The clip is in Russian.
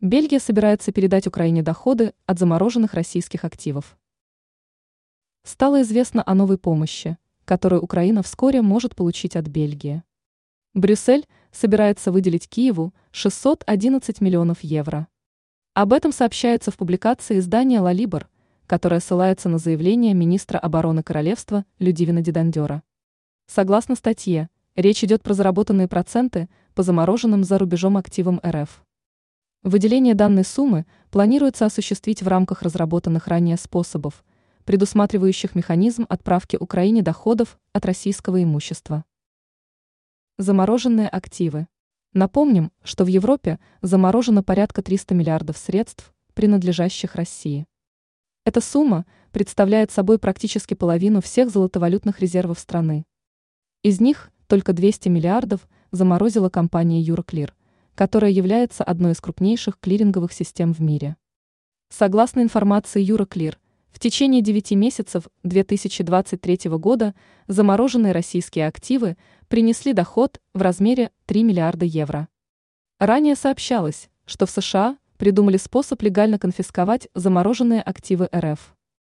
Бельгия собирается передать Украине доходы от замороженных российских активов. Стало известно о новой помощи, которую Украина вскоре может получить от Бельгии. Брюссель собирается выделить Киеву 611 миллионов евро. Об этом сообщается в публикации издания «Лалибор», которая ссылается на заявление министра обороны королевства Людивина Дидандера. Согласно статье, речь идет про заработанные проценты по замороженным за рубежом активам РФ. Выделение данной суммы планируется осуществить в рамках разработанных ранее способов, предусматривающих механизм отправки Украине доходов от российского имущества. Замороженные активы. Напомним, что в Европе заморожено порядка 300 миллиардов средств, принадлежащих России. Эта сумма представляет собой практически половину всех золотовалютных резервов страны. Из них только 200 миллиардов заморозила компания Euroclear – которая является одной из крупнейших клиринговых систем в мире. Согласно информации Euroclear, в течение 9 месяцев 2023 года замороженные российские активы принесли доход в размере 3 миллиарда евро. Ранее сообщалось, что в США придумали способ легально конфисковать замороженные активы РФ.